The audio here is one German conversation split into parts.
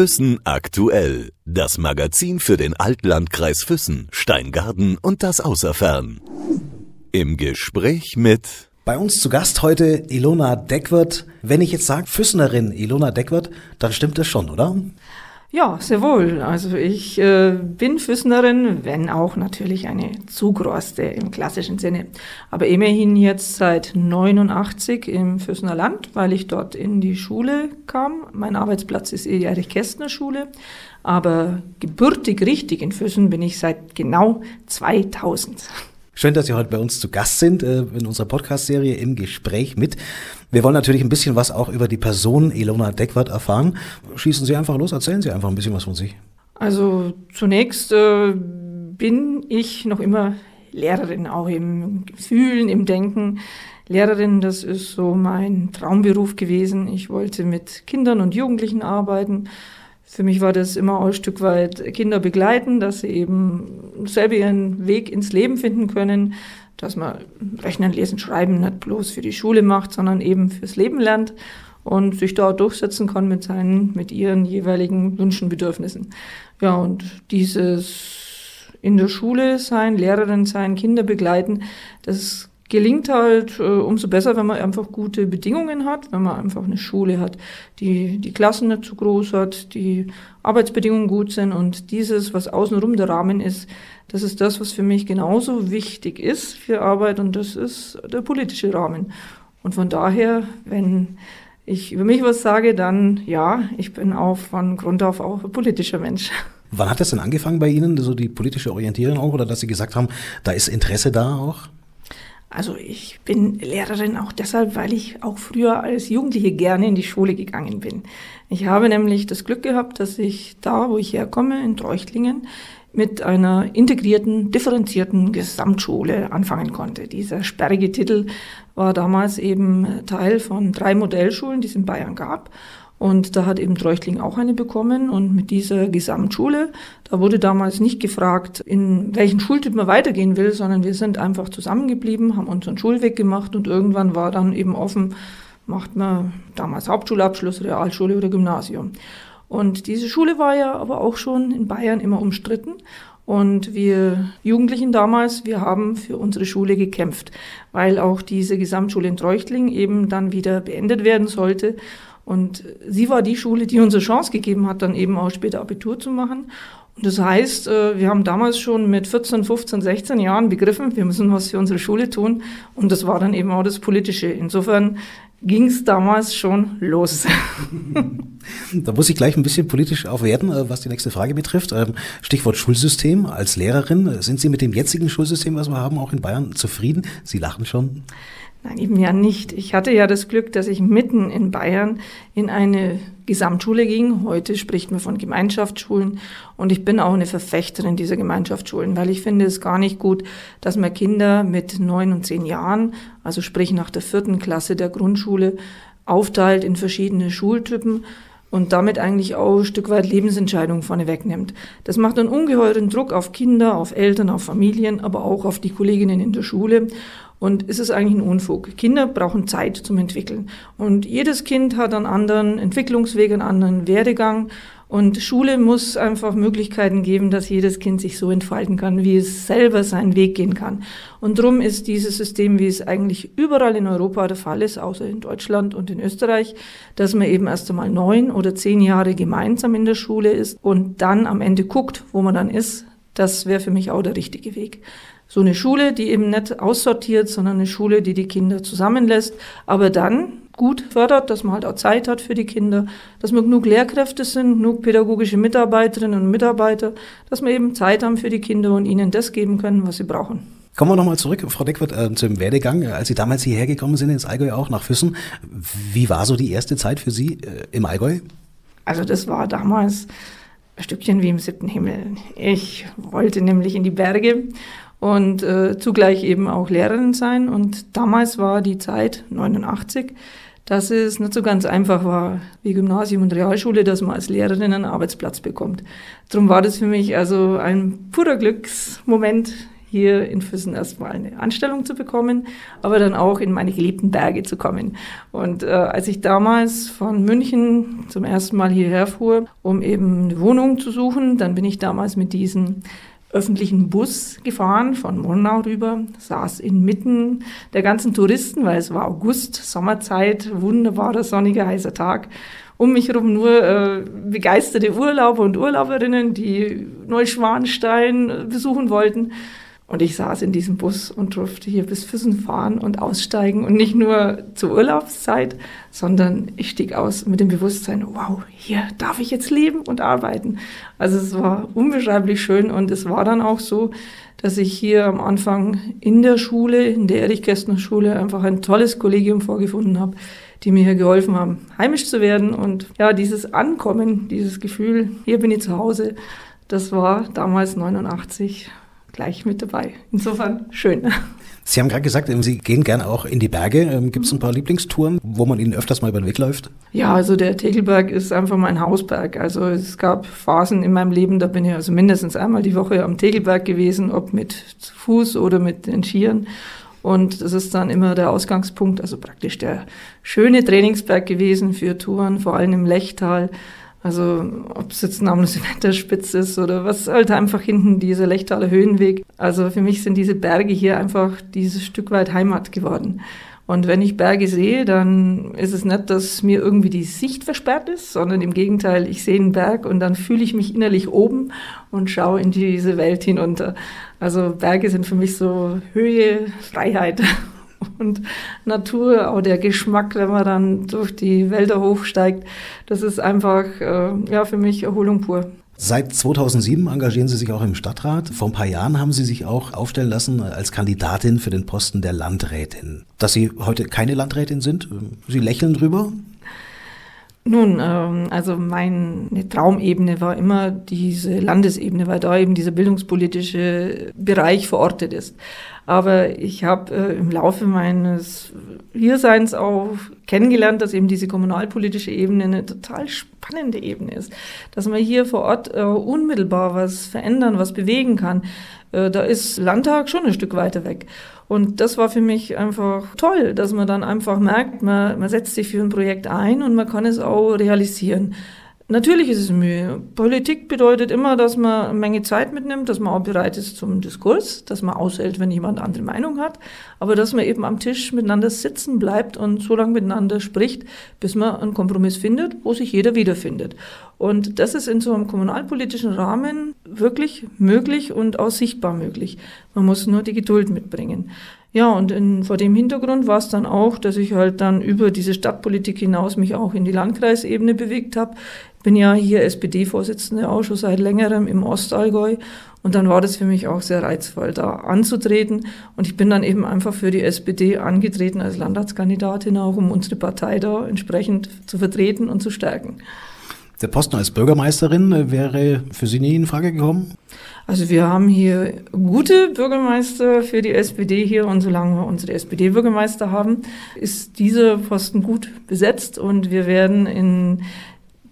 Füssen aktuell. Das Magazin für den Altlandkreis Füssen, Steingarten und das Außerfern. Im Gespräch mit bei uns zu Gast heute Ilona Deckwert. Wenn ich jetzt sage Füssenerin Ilona Deckwert, dann stimmt das schon, oder? Ja, sehr wohl. Also ich äh, bin Füssnerin, wenn auch natürlich eine Zugroste im klassischen Sinne. Aber immerhin jetzt seit 89 im Füssener Land, weil ich dort in die Schule kam. Mein Arbeitsplatz ist die Erich-Kästner-Schule. Aber gebürtig richtig in Füssen bin ich seit genau 2000. Schön, dass Sie heute bei uns zu Gast sind äh, in unserer Podcast-Serie im Gespräch mit. Wir wollen natürlich ein bisschen was auch über die Person Ilona Deckwart erfahren. Schießen Sie einfach los, erzählen Sie einfach ein bisschen was von sich. Also zunächst äh, bin ich noch immer Lehrerin, auch im Fühlen, im Denken. Lehrerin, das ist so mein Traumberuf gewesen. Ich wollte mit Kindern und Jugendlichen arbeiten für mich war das immer auch ein Stück weit Kinder begleiten, dass sie eben selber ihren Weg ins Leben finden können, dass man Rechnen, Lesen, Schreiben nicht bloß für die Schule macht, sondern eben fürs Leben lernt und sich da durchsetzen kann mit seinen, mit ihren jeweiligen Wünschen, Bedürfnissen. Ja, und dieses in der Schule sein, Lehrerin sein, Kinder begleiten, das gelingt halt äh, umso besser, wenn man einfach gute Bedingungen hat, wenn man einfach eine Schule hat, die die Klassen nicht zu groß hat, die Arbeitsbedingungen gut sind und dieses, was außenrum der Rahmen ist, das ist das, was für mich genauso wichtig ist für Arbeit und das ist der politische Rahmen. Und von daher, wenn ich über mich was sage, dann ja, ich bin auch von Grund auf auch ein politischer Mensch. Wann hat das denn angefangen bei Ihnen, so die politische Orientierung auch, oder dass Sie gesagt haben, da ist Interesse da auch? Also ich bin Lehrerin auch deshalb, weil ich auch früher als Jugendliche gerne in die Schule gegangen bin. Ich habe nämlich das Glück gehabt, dass ich da, wo ich herkomme, in Treuchtlingen, mit einer integrierten, differenzierten Gesamtschule anfangen konnte. Dieser sperrige Titel war damals eben Teil von drei Modellschulen, die es in Bayern gab. Und da hat eben Treuchtling auch eine bekommen. Und mit dieser Gesamtschule, da wurde damals nicht gefragt, in welchen Schultyp man weitergehen will, sondern wir sind einfach zusammengeblieben, haben unseren Schulweg gemacht und irgendwann war dann eben offen, macht man damals Hauptschulabschluss, Realschule oder Gymnasium. Und diese Schule war ja aber auch schon in Bayern immer umstritten. Und wir Jugendlichen damals, wir haben für unsere Schule gekämpft, weil auch diese Gesamtschule in Treuchtling eben dann wieder beendet werden sollte. Und sie war die Schule, die uns eine Chance gegeben hat, dann eben auch später Abitur zu machen. Und das heißt, äh, wir haben damals schon mit 14, 15, 16 Jahren begriffen, wir müssen was für unsere Schule tun. Und das war dann eben auch das Politische. Insofern ging es damals schon los. da muss ich gleich ein bisschen politisch auch werden, äh, was die nächste Frage betrifft. Ähm, Stichwort Schulsystem. Als Lehrerin, sind Sie mit dem jetzigen Schulsystem, was wir haben, auch in Bayern zufrieden? Sie lachen schon. Nein, eben ja nicht. Ich hatte ja das Glück, dass ich mitten in Bayern in eine Gesamtschule ging. Heute spricht man von Gemeinschaftsschulen. Und ich bin auch eine Verfechterin dieser Gemeinschaftsschulen, weil ich finde es gar nicht gut, dass man Kinder mit neun und zehn Jahren, also sprich nach der vierten Klasse der Grundschule, aufteilt in verschiedene Schultypen und damit eigentlich auch ein Stück weit Lebensentscheidungen vorne wegnimmt. Das macht einen ungeheuren Druck auf Kinder, auf Eltern, auf Familien, aber auch auf die Kolleginnen in der Schule. Und es ist eigentlich ein Unfug. Kinder brauchen Zeit zum Entwickeln. Und jedes Kind hat einen anderen Entwicklungsweg, einen anderen Werdegang. Und Schule muss einfach Möglichkeiten geben, dass jedes Kind sich so entfalten kann, wie es selber seinen Weg gehen kann. Und darum ist dieses System, wie es eigentlich überall in Europa der Fall ist, außer in Deutschland und in Österreich, dass man eben erst einmal neun oder zehn Jahre gemeinsam in der Schule ist und dann am Ende guckt, wo man dann ist. Das wäre für mich auch der richtige Weg so eine Schule, die eben nicht aussortiert, sondern eine Schule, die die Kinder zusammenlässt, aber dann gut fördert, dass man halt auch Zeit hat für die Kinder, dass man genug Lehrkräfte sind, genug pädagogische Mitarbeiterinnen und Mitarbeiter, dass wir eben Zeit haben für die Kinder und ihnen das geben können, was sie brauchen. Kommen wir nochmal zurück, Frau Deckwart, äh, zum Werdegang. Als Sie damals hierher gekommen sind ins Allgäu auch nach Füssen, wie war so die erste Zeit für Sie äh, im Allgäu? Also das war damals ein Stückchen wie im siebten Himmel. Ich wollte nämlich in die Berge und äh, zugleich eben auch Lehrerin sein. Und damals war die Zeit, 89, dass es nicht so ganz einfach war, wie Gymnasium und Realschule, dass man als Lehrerin einen Arbeitsplatz bekommt. Darum war das für mich also ein purer Glücksmoment, hier in Füssen erstmal eine Anstellung zu bekommen, aber dann auch in meine geliebten Berge zu kommen. Und äh, als ich damals von München zum ersten Mal hierher fuhr, um eben eine Wohnung zu suchen, dann bin ich damals mit diesem öffentlichen Bus gefahren von Murnau rüber, saß inmitten der ganzen Touristen, weil es war August, Sommerzeit, wunderbarer sonniger heißer Tag um mich herum nur äh, begeisterte Urlauber und Urlauberinnen, die Neuschwanstein besuchen wollten. Und ich saß in diesem Bus und durfte hier bis Füssen fahren und aussteigen. Und nicht nur zur Urlaubszeit, sondern ich stieg aus mit dem Bewusstsein, wow, hier darf ich jetzt leben und arbeiten. Also es war unbeschreiblich schön und es war dann auch so, dass ich hier am Anfang in der Schule, in der Erich-Kästner Schule, einfach ein tolles Kollegium vorgefunden habe, die mir hier geholfen haben, heimisch zu werden. Und ja, dieses Ankommen, dieses Gefühl, hier bin ich zu Hause, das war damals 89 gleich mit dabei. Insofern schön. Sie haben gerade gesagt, ähm, Sie gehen gerne auch in die Berge. Ähm, Gibt es ein paar Lieblingstouren, wo man Ihnen öfters mal über den Weg läuft? Ja, also der Tegelberg ist einfach mein Hausberg. Also es gab Phasen in meinem Leben, da bin ich also mindestens einmal die Woche am Tegelberg gewesen, ob mit Fuß oder mit den Skiern. Und das ist dann immer der Ausgangspunkt, also praktisch der schöne Trainingsberg gewesen für Touren, vor allem im Lechtal. Also ob es jetzt namens Wetterspitze ist oder was halt einfach hinten dieser Lechtaler Höhenweg. Also für mich sind diese Berge hier einfach dieses Stück weit Heimat geworden. Und wenn ich Berge sehe, dann ist es nicht, dass mir irgendwie die Sicht versperrt ist, sondern im Gegenteil, ich sehe einen Berg und dann fühle ich mich innerlich oben und schaue in diese Welt hinunter. Also Berge sind für mich so Höhe, Freiheit und Natur, auch der Geschmack, wenn man dann durch die Wälder hochsteigt, das ist einfach äh, ja für mich Erholung pur. Seit 2007 engagieren Sie sich auch im Stadtrat. Vor ein paar Jahren haben Sie sich auch aufstellen lassen als Kandidatin für den Posten der Landrätin. Dass Sie heute keine Landrätin sind, Sie lächeln drüber? Nun, ähm, also meine Traumebene war immer diese Landesebene, weil da eben dieser bildungspolitische Bereich verortet ist. Aber ich habe äh, im Laufe meines Hierseins auch kennengelernt, dass eben diese kommunalpolitische Ebene eine total spannende Ebene ist. Dass man hier vor Ort äh, unmittelbar was verändern, was bewegen kann. Äh, da ist Landtag schon ein Stück weiter weg. Und das war für mich einfach toll, dass man dann einfach merkt, man, man setzt sich für ein Projekt ein und man kann es auch realisieren. Natürlich ist es Mühe. Politik bedeutet immer, dass man eine Menge Zeit mitnimmt, dass man auch bereit ist zum Diskurs, dass man aushält, wenn jemand andere Meinung hat, aber dass man eben am Tisch miteinander sitzen bleibt und so lange miteinander spricht, bis man einen Kompromiss findet, wo sich jeder wiederfindet. Und das ist in so einem kommunalpolitischen Rahmen wirklich möglich und auch sichtbar möglich. Man muss nur die Geduld mitbringen. Ja, und in, vor dem Hintergrund war es dann auch, dass ich halt dann über diese Stadtpolitik hinaus mich auch in die Landkreisebene bewegt habe. Bin ja hier SPD-Vorsitzende auch schon seit längerem im Ostallgäu und dann war das für mich auch sehr reizvoll, da anzutreten. Und ich bin dann eben einfach für die SPD angetreten als Landratskandidatin, auch um unsere Partei da entsprechend zu vertreten und zu stärken. Der Posten als Bürgermeisterin äh, wäre für Sie nie in Frage gekommen? Also wir haben hier gute Bürgermeister für die SPD hier und solange wir unsere SPD-Bürgermeister haben, ist dieser Posten gut besetzt und wir werden in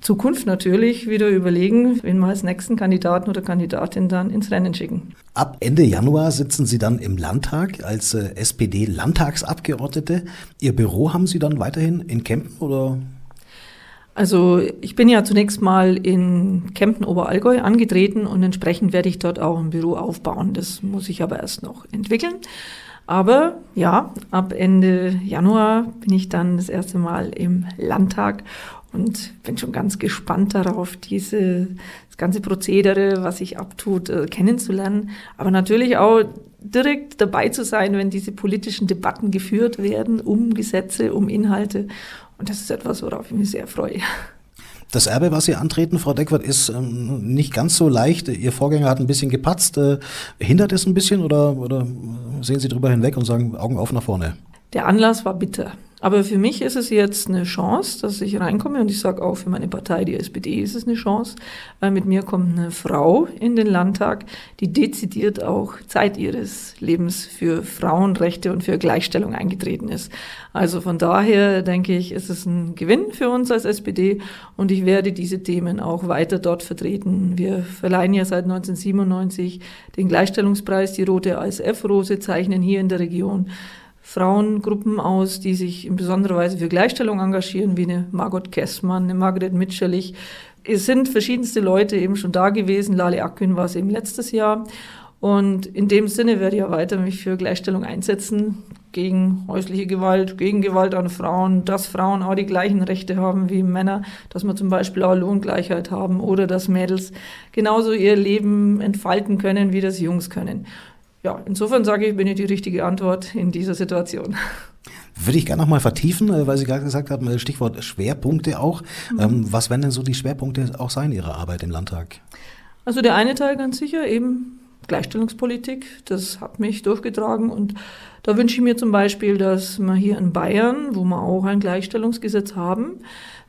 Zukunft natürlich wieder überlegen, wen wir als nächsten Kandidaten oder Kandidatin dann ins Rennen schicken. Ab Ende Januar sitzen Sie dann im Landtag als äh, SPD-Landtagsabgeordnete. Ihr Büro haben Sie dann weiterhin in Kempen oder also ich bin ja zunächst mal in Kempten Oberallgäu angetreten und entsprechend werde ich dort auch ein Büro aufbauen. Das muss ich aber erst noch entwickeln. Aber ja, ab Ende Januar bin ich dann das erste Mal im Landtag und bin schon ganz gespannt darauf, diese, das ganze Prozedere, was sich abtut, äh, kennenzulernen. Aber natürlich auch direkt dabei zu sein, wenn diese politischen Debatten geführt werden, um Gesetze, um Inhalte. Und das ist etwas, worauf ich mich sehr freue. Das Erbe, was Sie antreten, Frau Deckwart, ist ähm, nicht ganz so leicht. Ihr Vorgänger hat ein bisschen gepatzt. Äh, hindert es ein bisschen oder, oder sehen Sie drüber hinweg und sagen Augen auf nach vorne? Der Anlass war bitter. Aber für mich ist es jetzt eine Chance, dass ich reinkomme und ich sage auch für meine Partei, die SPD, ist es eine Chance, weil mit mir kommt eine Frau in den Landtag, die dezidiert auch Zeit ihres Lebens für Frauenrechte und für Gleichstellung eingetreten ist. Also von daher denke ich, ist es ein Gewinn für uns als SPD und ich werde diese Themen auch weiter dort vertreten. Wir verleihen ja seit 1997 den Gleichstellungspreis, die rote ASF-Rose, zeichnen hier in der Region Frauengruppen aus, die sich in besonderer Weise für Gleichstellung engagieren, wie eine Margot Kessmann, eine Margret Mitscherlich. Es sind verschiedenste Leute eben schon da gewesen. Lale Akün war es eben letztes Jahr. Und in dem Sinne werde ich ja weiter mich für Gleichstellung einsetzen, gegen häusliche Gewalt, gegen Gewalt an Frauen, dass Frauen auch die gleichen Rechte haben wie Männer, dass wir zum Beispiel auch Lohngleichheit haben oder dass Mädels genauso ihr Leben entfalten können, wie das Jungs können ja, insofern sage ich, bin ich die richtige Antwort in dieser Situation. Würde ich gerne noch mal vertiefen, äh, weil Sie gerade gesagt haben, äh, Stichwort Schwerpunkte auch. Mhm. Ähm, was werden denn so die Schwerpunkte auch sein Ihrer Arbeit im Landtag? Also der eine Teil ganz sicher eben Gleichstellungspolitik. Das hat mich durchgetragen und da wünsche ich mir zum Beispiel, dass wir hier in Bayern, wo wir auch ein Gleichstellungsgesetz haben,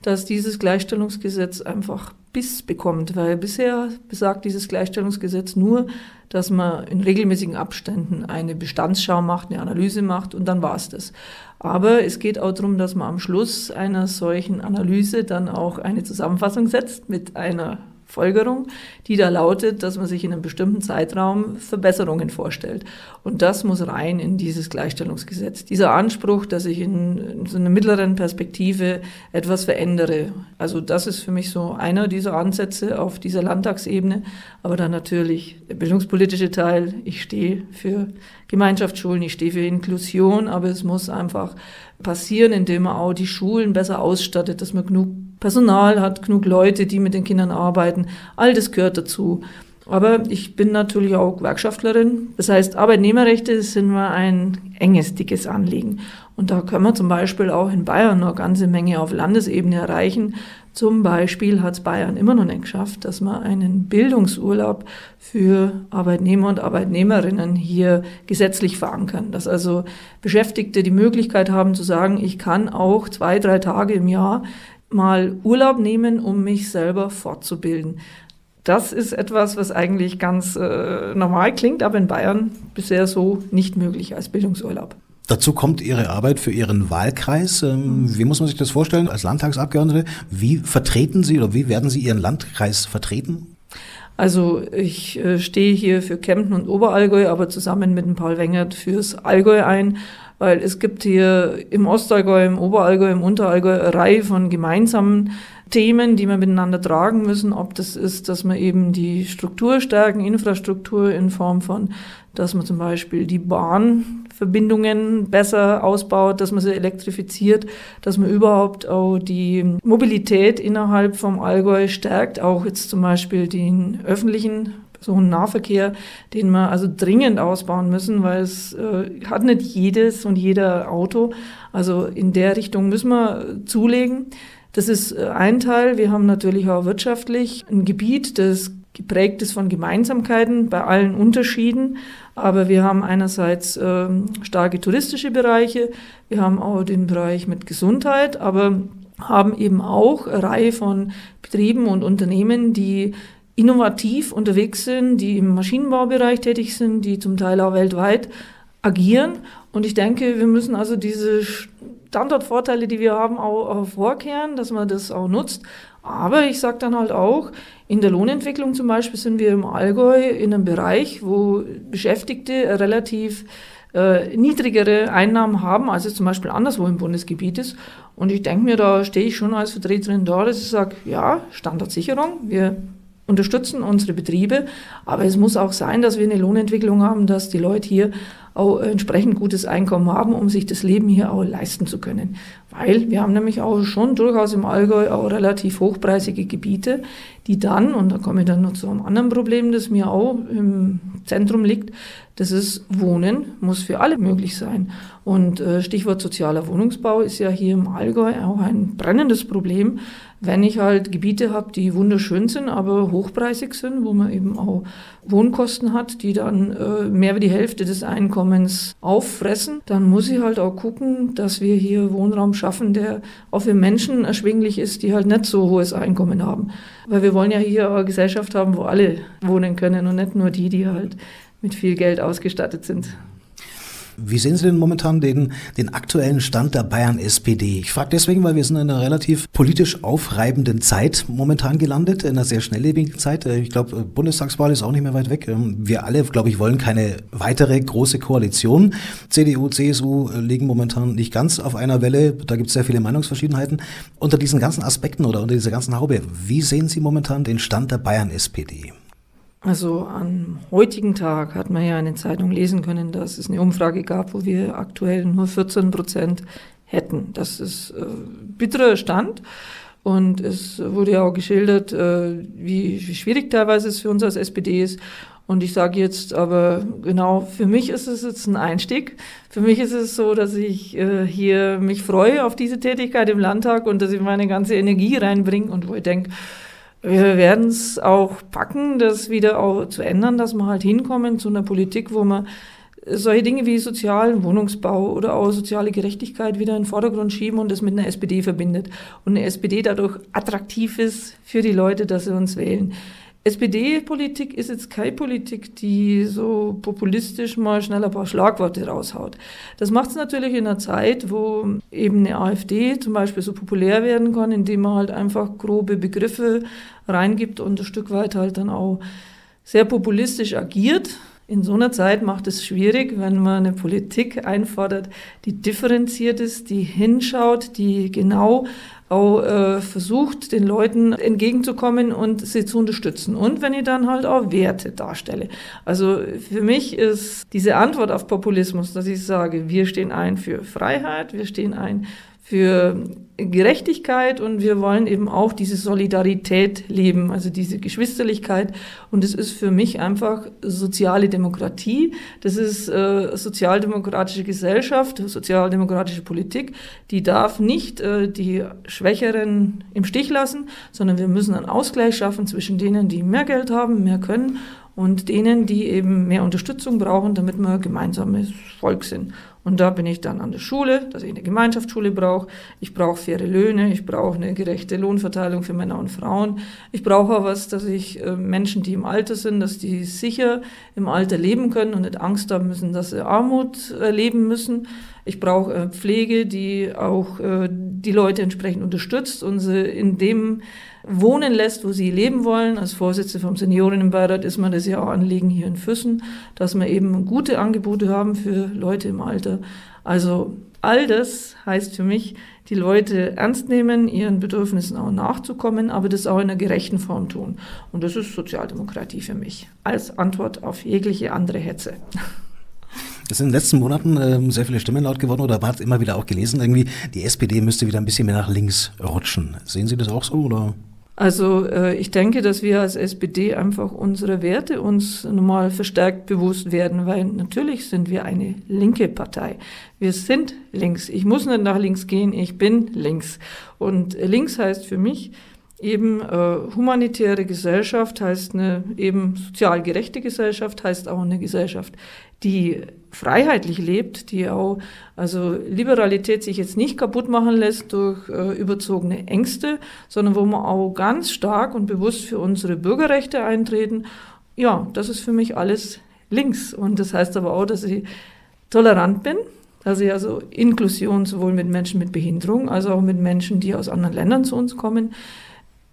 dass dieses Gleichstellungsgesetz einfach Biss bekommt, weil bisher besagt dieses Gleichstellungsgesetz nur, dass man in regelmäßigen Abständen eine Bestandsschau macht, eine Analyse macht und dann war es das. Aber es geht auch darum, dass man am Schluss einer solchen Analyse dann auch eine Zusammenfassung setzt mit einer Folgerung, die da lautet, dass man sich in einem bestimmten Zeitraum Verbesserungen vorstellt. Und das muss rein in dieses Gleichstellungsgesetz. Dieser Anspruch, dass ich in, in so einer mittleren Perspektive etwas verändere. Also das ist für mich so einer dieser Ansätze auf dieser Landtagsebene. Aber dann natürlich der bildungspolitische Teil. Ich stehe für Gemeinschaftsschulen, ich stehe für Inklusion, aber es muss einfach passieren, indem man auch die Schulen besser ausstattet, dass man genug Personal hat, genug Leute, die mit den Kindern arbeiten. All das gehört dazu. Aber ich bin natürlich auch Gewerkschaftlerin. Das heißt, Arbeitnehmerrechte sind mir ein enges, dickes Anliegen. Und da können wir zum Beispiel auch in Bayern noch eine ganze Menge auf Landesebene erreichen. Zum Beispiel hat es Bayern immer noch nicht geschafft, dass man einen Bildungsurlaub für Arbeitnehmer und Arbeitnehmerinnen hier gesetzlich verankern. Dass also Beschäftigte die Möglichkeit haben zu sagen, ich kann auch zwei, drei Tage im Jahr mal Urlaub nehmen, um mich selber fortzubilden. Das ist etwas, was eigentlich ganz äh, normal klingt, aber in Bayern bisher so nicht möglich als Bildungsurlaub. Dazu kommt Ihre Arbeit für Ihren Wahlkreis. Ähm, wie muss man sich das vorstellen als Landtagsabgeordnete? Wie vertreten Sie oder wie werden Sie Ihren Landkreis vertreten? Also ich äh, stehe hier für Kempten und Oberallgäu, aber zusammen mit dem Paul Wengert fürs Allgäu ein weil es gibt hier im Ostallgäu, im Oberallgäu, im Unterallgäu eine Reihe von gemeinsamen Themen, die wir miteinander tragen müssen, ob das ist, dass man eben die Struktur stärken, Infrastruktur in Form von, dass man zum Beispiel die Bahnverbindungen besser ausbaut, dass man sie elektrifiziert, dass man überhaupt auch die Mobilität innerhalb vom Allgäu stärkt, auch jetzt zum Beispiel den öffentlichen so einen Nahverkehr, den wir also dringend ausbauen müssen, weil es äh, hat nicht jedes und jeder Auto. Also in der Richtung müssen wir zulegen. Das ist äh, ein Teil. Wir haben natürlich auch wirtschaftlich ein Gebiet, das geprägt ist von Gemeinsamkeiten bei allen Unterschieden. Aber wir haben einerseits äh, starke touristische Bereiche, wir haben auch den Bereich mit Gesundheit, aber haben eben auch eine Reihe von Betrieben und Unternehmen, die innovativ unterwegs sind, die im Maschinenbaubereich tätig sind, die zum Teil auch weltweit agieren. Und ich denke, wir müssen also diese Standortvorteile, die wir haben, auch hervorkehren, dass man das auch nutzt. Aber ich sage dann halt auch, in der Lohnentwicklung zum Beispiel sind wir im Allgäu in einem Bereich, wo Beschäftigte relativ äh, niedrigere Einnahmen haben, als es zum Beispiel anderswo im Bundesgebiet ist. Und ich denke mir, da stehe ich schon als Vertreterin da, dass ich sage, ja, Standardsicherung, wir unterstützen unsere Betriebe, aber es muss auch sein, dass wir eine Lohnentwicklung haben, dass die Leute hier auch entsprechend gutes Einkommen haben, um sich das Leben hier auch leisten zu können. Weil wir haben nämlich auch schon durchaus im Allgäu auch relativ hochpreisige Gebiete, die dann, und da komme ich dann noch zu einem anderen Problem, das mir auch im Zentrum liegt, Das ist Wohnen muss für alle möglich sein. Und äh, Stichwort sozialer Wohnungsbau ist ja hier im Allgäu auch ein brennendes Problem, wenn ich halt Gebiete habe, die wunderschön sind, aber hochpreisig sind, wo man eben auch Wohnkosten hat, die dann äh, mehr wie die Hälfte des Einkommens auffressen, dann muss ich halt auch gucken, dass wir hier Wohnraum schaffen, der auch für Menschen erschwinglich ist, die halt nicht so hohes Einkommen haben. Weil wir wollen ja hier eine Gesellschaft haben, wo alle wohnen können und nicht nur die, die halt mit viel Geld ausgestattet sind. Wie sehen Sie denn momentan den, den aktuellen Stand der Bayern SPD? Ich frage deswegen, weil wir sind in einer relativ politisch aufreibenden Zeit momentan gelandet, in einer sehr schnelllebigen Zeit. Äh, ich glaube, Bundestagswahl ist auch nicht mehr weit weg. Ähm, wir alle, glaube ich, wollen keine weitere große Koalition. CDU, CSU äh, liegen momentan nicht ganz auf einer Welle. Da gibt es sehr viele Meinungsverschiedenheiten. Unter diesen ganzen Aspekten oder unter dieser ganzen Haube, wie sehen Sie momentan den Stand der Bayern SPD? Also am heutigen Tag hat man ja in den Zeitungen lesen können, dass es eine Umfrage gab, wo wir aktuell nur 14 Prozent hätten. Das ist äh, bitterer Stand. Und es wurde ja auch geschildert, äh, wie, wie schwierig teilweise es für uns als SPD ist. Und ich sage jetzt aber genau, für mich ist es jetzt ein Einstieg. Für mich ist es so, dass ich äh, hier mich freue auf diese Tätigkeit im Landtag und dass ich meine ganze Energie reinbringe und wo ich denke, wir werden es auch packen, das wieder auch zu ändern, dass wir halt hinkommen zu einer Politik, wo man solche Dinge wie sozialen Wohnungsbau oder auch soziale Gerechtigkeit wieder in den Vordergrund schieben und das mit einer SPD verbindet. Und eine SPD dadurch attraktiv ist für die Leute, dass sie uns wählen. SPD-Politik ist jetzt keine Politik, die so populistisch mal schnell ein paar Schlagworte raushaut. Das macht es natürlich in einer Zeit, wo eben eine AfD zum Beispiel so populär werden kann, indem man halt einfach grobe Begriffe reingibt und ein Stück weit halt dann auch sehr populistisch agiert. In so einer Zeit macht es schwierig, wenn man eine Politik einfordert, die differenziert ist, die hinschaut, die genau auch äh, versucht, den Leuten entgegenzukommen und sie zu unterstützen. Und wenn ich dann halt auch Werte darstelle. Also für mich ist diese Antwort auf Populismus, dass ich sage, wir stehen ein für Freiheit, wir stehen ein für Gerechtigkeit und wir wollen eben auch diese Solidarität leben, also diese Geschwisterlichkeit. Und es ist für mich einfach soziale Demokratie. Das ist äh, sozialdemokratische Gesellschaft, sozialdemokratische Politik. Die darf nicht äh, die Schwächeren im Stich lassen, sondern wir müssen einen Ausgleich schaffen zwischen denen, die mehr Geld haben, mehr können und denen, die eben mehr Unterstützung brauchen, damit wir gemeinsames Volk sind. Und da bin ich dann an der Schule, dass ich eine Gemeinschaftsschule brauche. Ich brauche faire Löhne, ich brauche eine gerechte Lohnverteilung für Männer und Frauen. Ich brauche auch was, dass ich äh, Menschen, die im Alter sind, dass die sicher im Alter leben können und nicht Angst haben müssen, dass sie Armut erleben müssen. Ich brauche äh, Pflege, die auch äh, die Leute entsprechend unterstützt und sie in dem wohnen lässt, wo sie leben wollen. Als Vorsitzende vom Seniorinnenbeirat ist mir das ja auch Anliegen hier in Füssen, dass wir eben gute Angebote haben für Leute im Alter. Also all das heißt für mich, die Leute ernst nehmen, ihren Bedürfnissen auch nachzukommen, aber das auch in einer gerechten Form tun. Und das ist Sozialdemokratie für mich als Antwort auf jegliche andere Hetze. Es sind in den letzten Monaten ähm, sehr viele Stimmen laut geworden oder man hat immer wieder auch gelesen, irgendwie, die SPD müsste wieder ein bisschen mehr nach links rutschen. Sehen Sie das auch so oder? Also äh, ich denke, dass wir als SPD einfach unsere Werte uns nochmal verstärkt bewusst werden, weil natürlich sind wir eine linke Partei. Wir sind links. Ich muss nicht nach links gehen, ich bin links. Und links heißt für mich, eben äh, humanitäre Gesellschaft heißt eine eben sozial gerechte Gesellschaft, heißt auch eine Gesellschaft, die freiheitlich lebt, die auch, also Liberalität sich jetzt nicht kaputt machen lässt durch äh, überzogene Ängste, sondern wo wir auch ganz stark und bewusst für unsere Bürgerrechte eintreten. Ja, das ist für mich alles links. Und das heißt aber auch, dass ich tolerant bin, dass ich also Inklusion sowohl mit Menschen mit Behinderung als auch mit Menschen, die aus anderen Ländern zu uns kommen,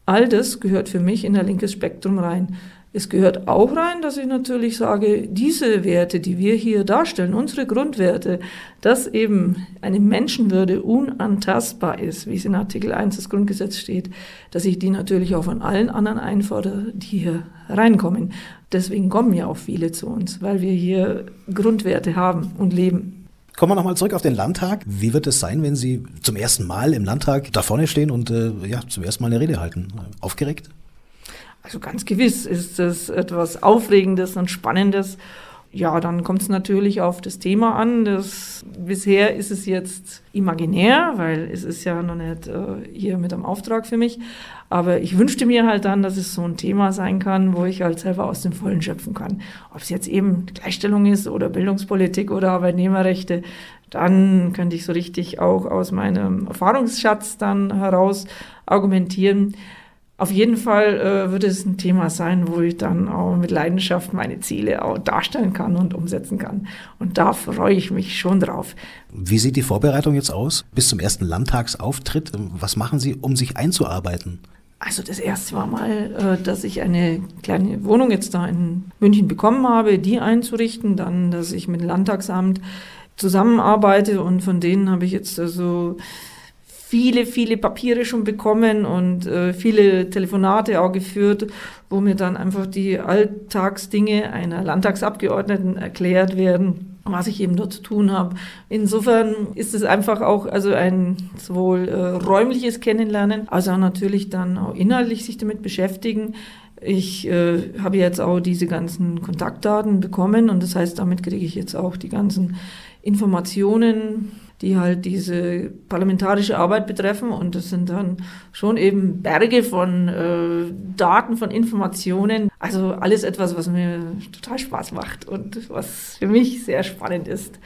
All das gehört für mich in ein linkes Spektrum rein. Es gehört auch rein, dass ich natürlich sage, diese Werte, die wir hier darstellen, unsere Grundwerte, dass eben eine Menschenwürde unantastbar ist, wie es in Artikel 1 des Grundgesetzes steht, dass ich die natürlich auch von allen anderen einfordere, die hier reinkommen. Deswegen kommen ja auch viele zu uns, weil wir hier Grundwerte haben und leben. Kommen wir nochmal zurück auf den Landtag. Wie wird es sein, wenn Sie zum ersten Mal im Landtag da vorne stehen und äh, ja, zum ersten Mal eine Rede halten? Aufgeregt? Also ganz gewiss ist es etwas Aufregendes und Spannendes. Ja, dann kommt es natürlich auf das Thema an. Das, bisher ist es jetzt imaginär, weil es ist ja noch nicht äh, hier mit einem Auftrag für mich. Aber ich wünschte mir halt dann, dass es so ein Thema sein kann, wo ich halt selber aus dem Vollen schöpfen kann. Ob es jetzt eben Gleichstellung ist oder Bildungspolitik oder Arbeitnehmerrechte, dann könnte ich so richtig auch aus meinem Erfahrungsschatz dann heraus argumentieren. Auf jeden Fall äh, wird es ein Thema sein, wo ich dann auch mit Leidenschaft meine Ziele auch darstellen kann und umsetzen kann. Und da freue ich mich schon drauf. Wie sieht die Vorbereitung jetzt aus bis zum ersten Landtagsauftritt? Was machen Sie, um sich einzuarbeiten? Also das erste war mal, äh, dass ich eine kleine Wohnung jetzt da in München bekommen habe, die einzurichten. Dann, dass ich mit dem Landtagsamt zusammenarbeite und von denen habe ich jetzt also viele, viele Papiere schon bekommen und äh, viele Telefonate auch geführt, wo mir dann einfach die Alltagsdinge einer Landtagsabgeordneten erklärt werden, was ich eben dort zu tun habe. Insofern ist es einfach auch also ein sowohl äh, räumliches Kennenlernen, als auch natürlich dann auch inhaltlich sich damit beschäftigen. Ich äh, habe jetzt auch diese ganzen Kontaktdaten bekommen und das heißt, damit kriege ich jetzt auch die ganzen Informationen die halt diese parlamentarische Arbeit betreffen. Und das sind dann schon eben Berge von äh, Daten, von Informationen. Also alles etwas, was mir total Spaß macht und was für mich sehr spannend ist.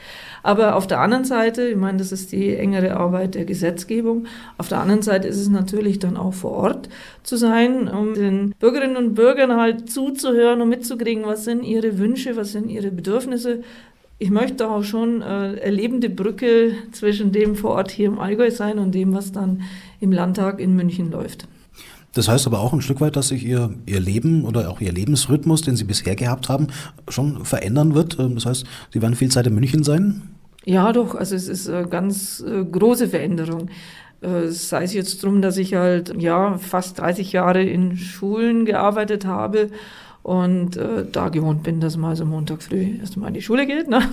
Aber auf der anderen Seite, ich meine, das ist die engere Arbeit der Gesetzgebung. Auf der anderen Seite ist es natürlich dann auch vor Ort zu sein, um den Bürgerinnen und Bürgern halt zuzuhören und mitzukriegen, was sind ihre Wünsche, was sind ihre Bedürfnisse, ich möchte auch schon äh, erlebende Brücke zwischen dem vor Ort hier im Allgäu sein und dem, was dann im Landtag in München läuft. Das heißt aber auch ein Stück weit, dass sich ihr, ihr Leben oder auch ihr Lebensrhythmus, den Sie bisher gehabt haben, schon verändern wird. Ähm, das heißt, Sie werden viel Zeit in München sein? Ja, doch. Also es ist eine ganz äh, große Veränderung. Äh, sei es jetzt darum, dass ich halt ja fast 30 Jahre in Schulen gearbeitet habe und äh, da gewohnt bin, dass man also Montag früh erstmal in die Schule geht. Ne?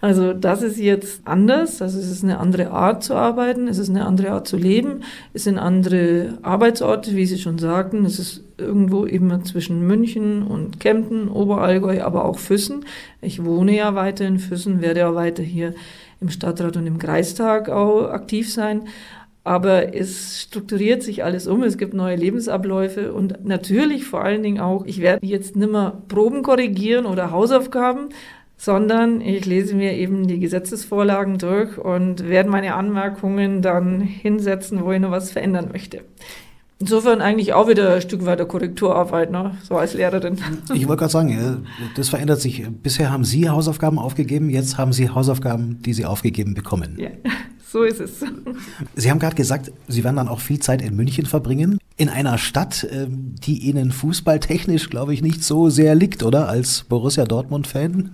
Also das ist jetzt anders, also es ist eine andere Art zu arbeiten, es ist eine andere Art zu leben, es sind andere Arbeitsorte, wie Sie schon sagten, es ist irgendwo eben zwischen München und Kempten, Oberallgäu, aber auch Füssen. Ich wohne ja weiter in Füssen, werde ja weiter hier im Stadtrat und im Kreistag auch aktiv sein. Aber es strukturiert sich alles um, es gibt neue Lebensabläufe und natürlich vor allen Dingen auch, ich werde jetzt nicht mehr Proben korrigieren oder Hausaufgaben, sondern ich lese mir eben die Gesetzesvorlagen durch und werde meine Anmerkungen dann hinsetzen, wo ich noch was verändern möchte. Insofern eigentlich auch wieder ein Stück weiter Korrekturarbeit, ne? so als Lehrerin. Ich wollte gerade sagen, das verändert sich. Bisher haben Sie Hausaufgaben aufgegeben, jetzt haben Sie Hausaufgaben, die Sie aufgegeben bekommen. Ja. So ist es. Sie haben gerade gesagt, Sie werden dann auch viel Zeit in München verbringen. In einer Stadt, ähm, die Ihnen fußballtechnisch, glaube ich, nicht so sehr liegt, oder? Als Borussia Dortmund-Fan?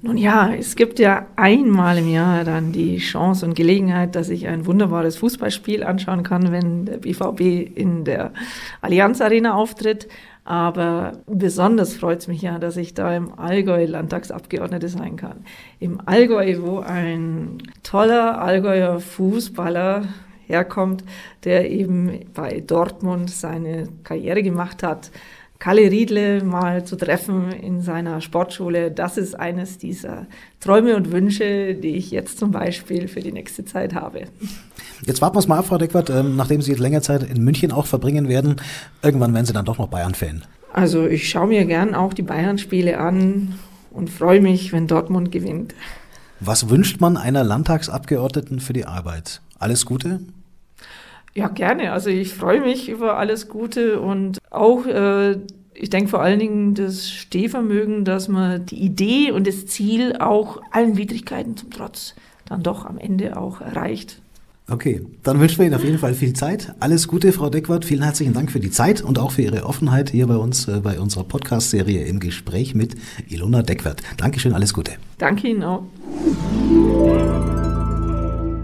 Nun ja, es gibt ja einmal im Jahr dann die Chance und Gelegenheit, dass ich ein wunderbares Fußballspiel anschauen kann, wenn der BVB in der Allianz Arena auftritt. Aber besonders freut es mich ja, dass ich da im Allgäu Landtagsabgeordnete sein kann. Im Allgäu, wo ein toller Allgäuer Fußballer herkommt, der eben bei Dortmund seine Karriere gemacht hat. Kalle Riedle mal zu treffen in seiner Sportschule, das ist eines dieser Träume und Wünsche, die ich jetzt zum Beispiel für die nächste Zeit habe. Jetzt warten wir es mal ab, Frau Deckwart, ähm, nachdem Sie jetzt länger Zeit in München auch verbringen werden. Irgendwann werden Sie dann doch noch Bayern-Fan. Also ich schaue mir gern auch die Bayern-Spiele an und freue mich, wenn Dortmund gewinnt. Was wünscht man einer Landtagsabgeordneten für die Arbeit? Alles Gute? Ja, gerne. Also ich freue mich über alles Gute und auch, äh, ich denke vor allen Dingen das Stehvermögen, dass man die Idee und das Ziel auch allen Widrigkeiten zum Trotz dann doch am Ende auch erreicht. Okay, dann wünschen wir Ihnen auf jeden Fall viel Zeit. Alles Gute, Frau Deckwart. Vielen herzlichen Dank für die Zeit und auch für Ihre Offenheit hier bei uns äh, bei unserer Podcast-Serie im Gespräch mit Ilona Deckwart. Dankeschön, alles Gute. Danke Ihnen auch.